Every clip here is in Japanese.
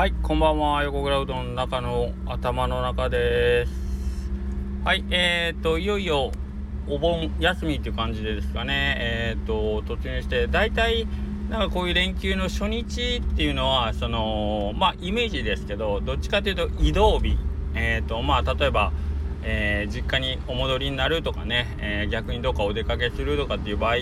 はい、こんばんは。横グラウドの中の頭の中です。はい、えーと、いよいよお盆休みっていう感じでですかね。えーと、突入して、大体、なんかこういう連休の初日っていうのは、その、まあ、イメージですけど、どっちかというと移動日。えーと、まあ、例えば、えー、実家にお戻りになるとかね、えー、逆にどっかお出かけするとかっていう場合、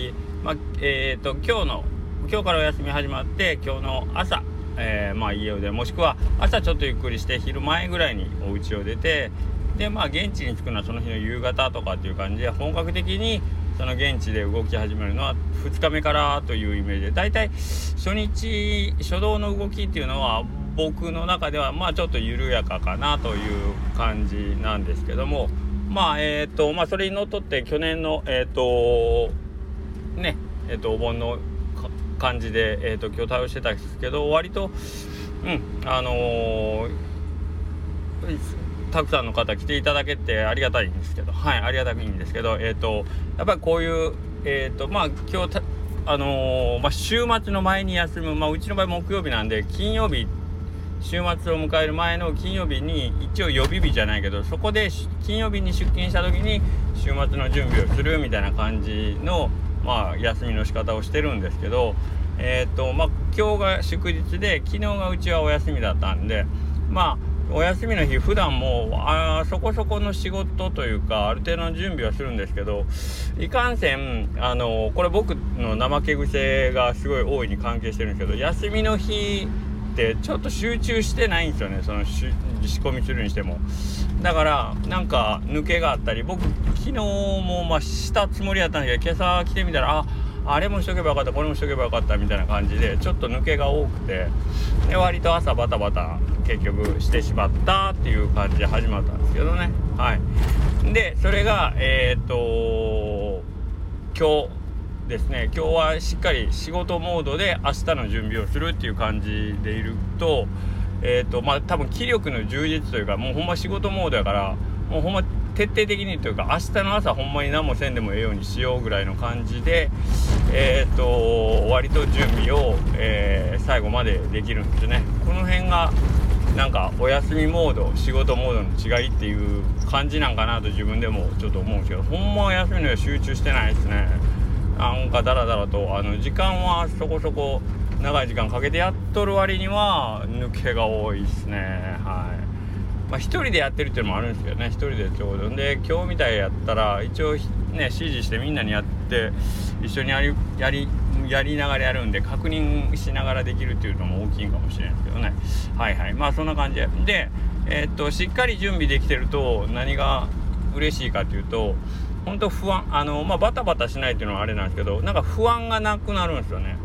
まあ、えーと、今日の、今日からお休み始まって、今日の朝、えー、まあ、家を出もしくは朝ちょっとゆっくりして昼前ぐらいにお家を出てでまあ現地に着くのはその日の夕方とかっていう感じで本格的にその現地で動き始めるのは2日目からというイメージで大体初日初動の動きっていうのは僕の中ではまあちょっと緩やかかなという感じなんですけどもまあえっ、ー、とまあそれにのっとって去年のえっ、ー、とねえっ、ー、とお盆の感じで、えーと、今日対応してたんですけど割とうんあのー、たくさんの方来ていただけてありがたいんですけどはいありがたいんですけどえっ、ー、とやっぱりこういうえっ、ー、とまあ今日あのまあ、週末の前に休む、まあ、うちの場合木曜日なんで金曜日週末を迎える前の金曜日に一応予備日じゃないけどそこで金曜日に出勤した時に週末の準備をするみたいな感じのまあ、休みの仕方をしてるんですけど、えーとまあ、今日が祝日で昨日がうちはお休みだったんでまあお休みの日普段もあそこそこの仕事というかある程度の準備はするんですけどいかんせんあのこれ僕の怠け癖がすごい大いに関係してるんですけど休みの日ってちょっと集中してないんですよねその仕込みするにしても。だからなんか抜けがあったり僕昨日もまあしたつもりやったんだけど今朝来てみたらああれもしとけばよかったこれもしとけばよかったみたいな感じでちょっと抜けが多くてで割と朝バタバタ結局してしまったっていう感じで始まったんですけどね。はい。でそれがえっ、と今日ですね今日はしっかり仕事モードで明日の準備をするっていう感じでいるとえっ、ー、とまあ多分気力の充実というかもうほんま仕事モードやからもうほんま徹底的にというか明日の朝ほんまに何もせんでもええようにしようぐらいの感じでえっ、ー、と割と準備を、えー、最後までできるんですね。この辺がなんかお休みモード仕事モードの違いっていう感じなんかなと自分でもちょっと思うんですけどほんま休みの日は集中してないですね。なんかダラダラとあの時間はそこそこ長い時間かけてやっとる割には抜けが多いですね。はい。まあ一人でやってるっていうのもあるんですけどね一人でちょうど。で今日みたいやったら一応ね指示してみんなにやって一緒にやりやりやりながらやるんで確認しながらできるっていうのも大きいかもしれないですけどね。はいはい。まあそんな感じで。でえー、っとしっかり準備できてると何が嬉しいかっていうと本当不安あのまあバタバタしないっていうのはあれなんですけどなんか不安がなくなるんですよね。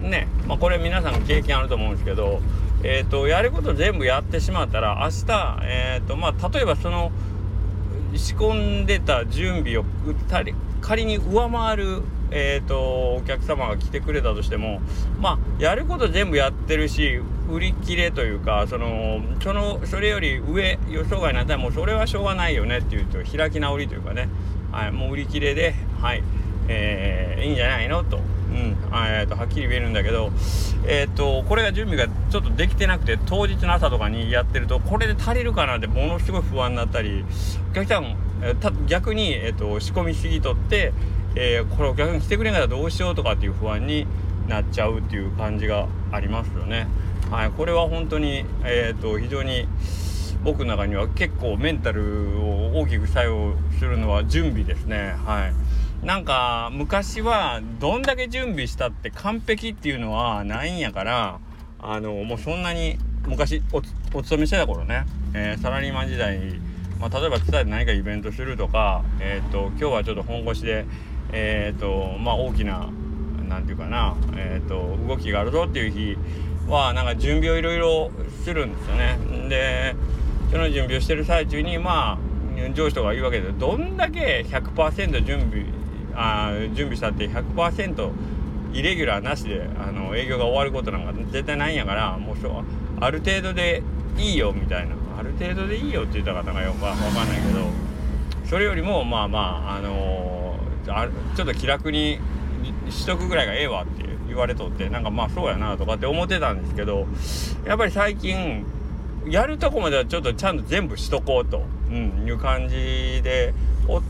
ねまあこれ皆さん経験あると思うんですけどえ、ー、とやること全部やってしまったら明日え、ー、とまあ例えばその仕込んでた準備を仮に上回るえーと、お客様が来てくれたとしてもまあやること全部やってるし売り切れというかそのそのそれより上予想外になったらもうそれはしょうがないよねっていうと開き直りというかね。はい、もう売り切れで、はい、えー、いいんじゃないの？と、うん、えーと、はっきり言えるんだけど、えっ、ー、と、これが準備がちょっとできてなくて、当日の朝とかにやってると、これで足りるかなってものすごい不安になったり、お客さん、えー、逆に、えっ、ー、と、仕込みすぎとって、えー、これお客さん来てくれんかったらどうしようとかっていう不安になっちゃうっていう感じがありますよね。はい、これは本当に、えっ、と、非常に、僕の中には結構メンタルを大きく作用するのは準備ですね。はい。なんか昔はどんだけ準備したって完璧っていうのはないんやからあのもうそんなに昔お勤めしてた頃ね、えー、サラリーマン時代に、まあ、例えば伝えて何かイベントするとか、えーと、今日はちょっと本腰で、えーとまあ、大きな何て言うかな、えーと動きがあるぞっていう日はなんか準備をいろいろするんですよね。でその準備をしてる最中にまあ上司とか言うわけでどんだけ100%準備あ準備したって100%イレギュラーなしであの営業が終わることなんか絶対ないんやからもうある程度でいいよみたいな。ある程度でいいよって言った方がよくわかんないけどそれよりもまあまああのー、あちょっと気楽にしとくぐらいがええわって言われとってなんかまあそうやなとかって思ってたんですけどやっぱり最近やるとこまではちょっとちゃんと全部しとこうと、うん、いう感じでおっ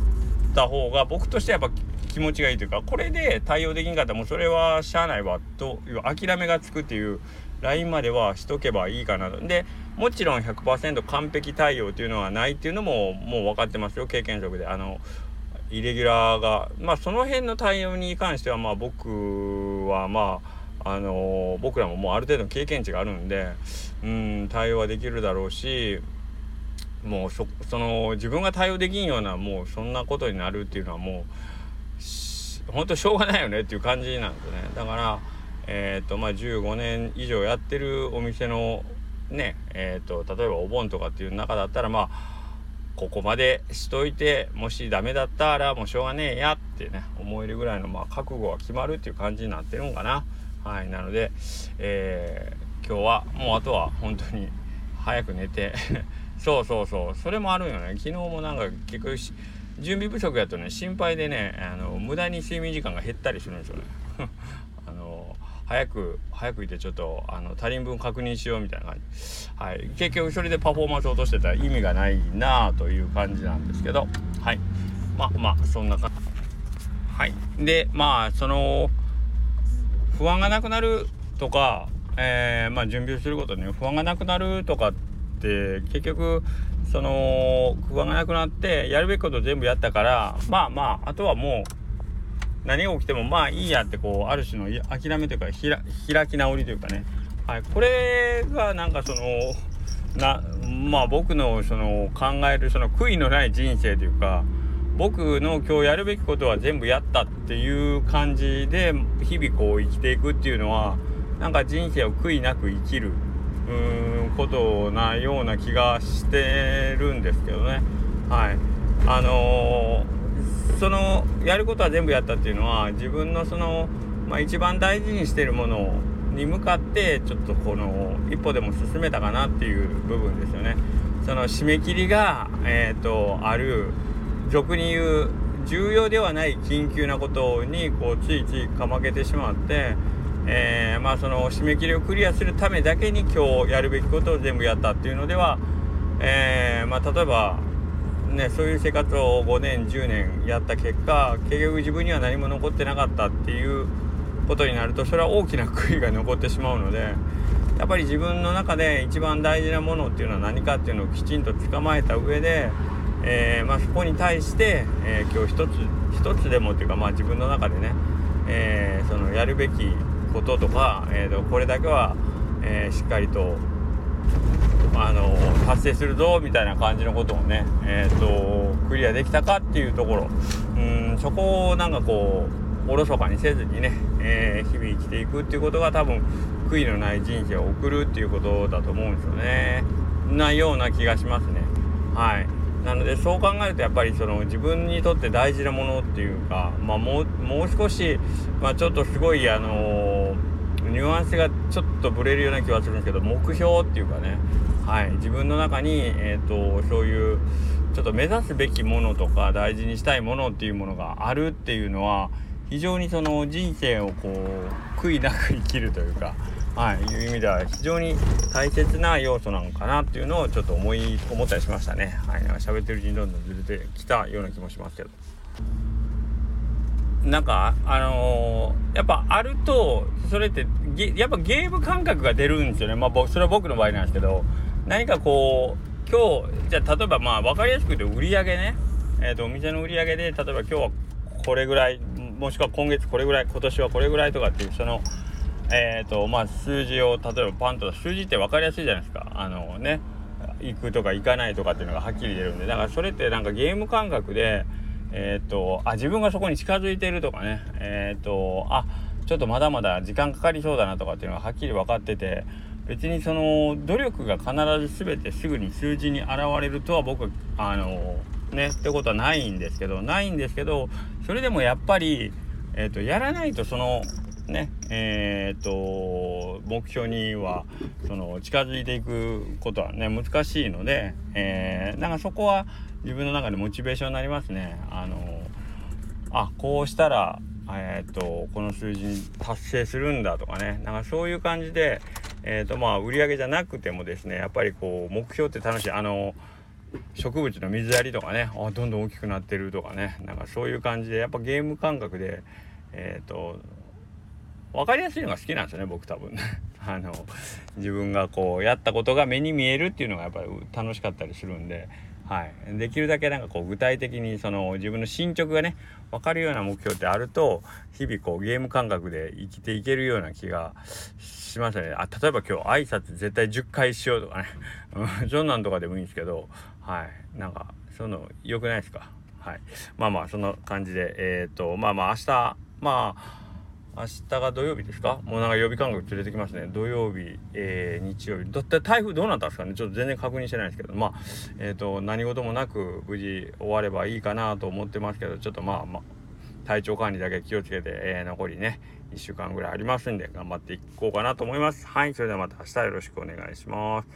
た方が僕としてはやっぱ気持ちがいいというかこれで対応できんかったらもうそれはしゃあないわという諦めがつくっていうラインまではしとけばいいかなと。でもちろん100%完璧対応っていうのはないっていうのももう分かってますよ経験則で。あのイレギュラーがまあその辺の対応に関してはまあ僕はまああの僕らももうある程度の経験値があるんでうん対応はできるだろうしもうその自分が対応できんようなもうそんなことになるっていうのはもう本当しょうがないよねっていう感じなんですね。だからえ、ー、とまあ15年以上やってるお店のねえ、ー、と例えばお盆とかっていう中だったらまあここまでしといてもしダメだったらもうしょうがねえやってね思えるぐらいのまあ覚悟は決まるっていう感じになってるんかな。はいなので、えー、今日はもうあとは本当に 早く寝て そうそうそうそれもあるよね。昨日もなんか結局準備不足やとね心配でねあの無駄に睡眠時間が減ったりするんですよね。あの早く早くいてちょっとあの足りん分確認しようみたいな感じ、はい、結局それでパフォーマンス落としてたら意味がないなあという感じなんですけど。はいまあまあそんな感じはいでまあその不安がなくなるとか、えー、まあ、準備をすることに不安がなくなるとかって結局その不安がなくなってやるべきこと全部やったからまあまああとはもう何が起きてもまあいいやってこうある種の諦めというか開き直りというかね、はい、これがなんかそのなまあ僕のその考えるその悔いのない人生というか僕の今日やるべきことは全部やったっていう感じで日々こう生きていくっていうのはなんか人生を悔いなく生きるうーんことなような気がしてるんですけどねはいあのーそのやることは全部やったっていうのは自分のその、まあ、一番大事にしてるものに向かってちょっとこの一歩でも進めたかなっていう部分ですよね。その締め切りが、えーと、ある俗に言う重要ではない緊急なことにこうついついかまけてしまって、えー、まあその締め切りをクリアするためだけに今日やるべきことを全部やったっていうのでは、えー、まあ例えばね、そういう生活を5年10年やった結果結局自分には何も残ってなかったっていうことになるとそれは大きな悔いが残ってしまうのでやっぱり自分の中で一番大事なものっていうのは何かっていうのをきちんと捕まえた上で、えー、まあ、そこに対して、えー、今日一つ一つでもっていうか、まあ、自分の中でね、えー、そのやるべきこととか、えーと、これだけは、えしっかりとあの達成するぞみたいな感じのことをねえ、ー、とクリアできたかっていうところ。うんそこをなんかこうおろそかにせずにね、え、日々生きていくっていうことが多分悔いのない人生を送るっていうことだと思うんですよね。なような気がしますね。はい。なのでそう考えるとやっぱりその自分にとって大事なものっていうかまあもうもう少し、まあ、ちょっとすごいあのニュアンスがちょっとブレるような気はするんですけど目標っていうかね。はい、自分の中に、えーと、そういうちょっと目指すべきものとか大事にしたいものっていうものがあるっていうのは非常にその人生をこう悔いなく生きるというか、はい、いう意味では非常に大切な要素なのかなっていうのをちょっと思い思ったりしましたね。はい、なんか喋ってるうちにどんどんずれてきたような気もしますけど。なんかあのー、やっぱあるとそれってやっぱゲーム感覚が出るんですよねまあそれは僕の場合なんですけど何かこう今日じゃあ例えばまあ分かりやすく言うと売り上げね、えーと、お店の売り上げで例えば今日はこれぐらいもしくは今月これぐらい今年はこれぐらいとかっていうそのえっ、ー、とまあ数字を例えばパンと数字って分かりやすいじゃないですか。あのね行くとか行かないとかっていうのがはっきり出るんで。だからそれってなんかゲーム感覚でえっ、ー、とあ自分がそこに近づいてるとかね。えっ、ー、とあちょっとまだまだ時間かかりそうだなとかっていうのがはっきり分かってて別にその努力が必ず全てすぐに数字に現れるとは僕あのねってことはないんですけどないんですけどそれでもやっぱり、えーと、やらないとそのね。えーと、目標にはその近づいていくことはね難しいので、えー、なんかそこは自分の中でモチベーションになりますね。あのあこうしたらえー、っとこの数字に達成するんだとかね。なんかそういう感じで、えー、とまあ売り上げじゃなくてもですねやっぱりこう目標って楽しい。あの植物の水やりとかねあどんどん大きくなってるとかね。なんかそういう感じでやっぱゲーム感覚でえっ、と分かりやすいのが好きなんですよね僕多分。あの自分がこうやったことが目に見えるっていうのがやっぱり楽しかったりするんで、はい、できるだけなんかこう具体的にその自分の進捗がね分かるような目標ってあると日々こうゲーム感覚で生きていけるような気がしますね。あ例えば今日挨拶絶対10回しようとかね。そんなんとかでもいいんですけど。はい。なんかその良くないですか？はい。まあまあそんな感じでえっ、ー、とまあまあ明日まあ明日が土曜日ですか？もうなんか予備感覚連れてきますね。土曜日、えー、日曜日。だって台風どうなったんですかね？ちょっと全然確認してないですけど、まあ、えっ、ー、と、何事もなく無事終わればいいかなと思ってますけど、ちょっとまあまあ、体調管理だけ気をつけて、えー、残りね、1週間ぐらいありますんで、頑張っていこうかなと思います。はい、それではまた明日よろしくお願いします。